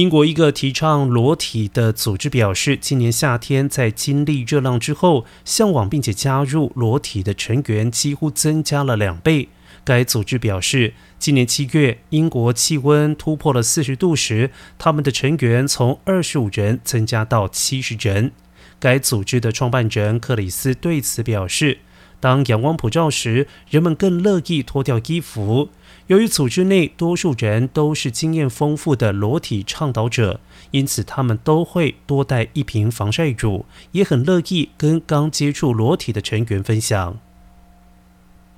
英国一个提倡裸体的组织表示，今年夏天在经历热浪之后，向往并且加入裸体的成员几乎增加了两倍。该组织表示，今年七月英国气温突破了四十度时，他们的成员从二十五人增加到七十人。该组织的创办人克里斯对此表示。当阳光普照时，人们更乐意脱掉衣服。由于组织内多数人都是经验丰富的裸体倡导者，因此他们都会多带一瓶防晒乳，也很乐意跟刚接触裸体的成员分享。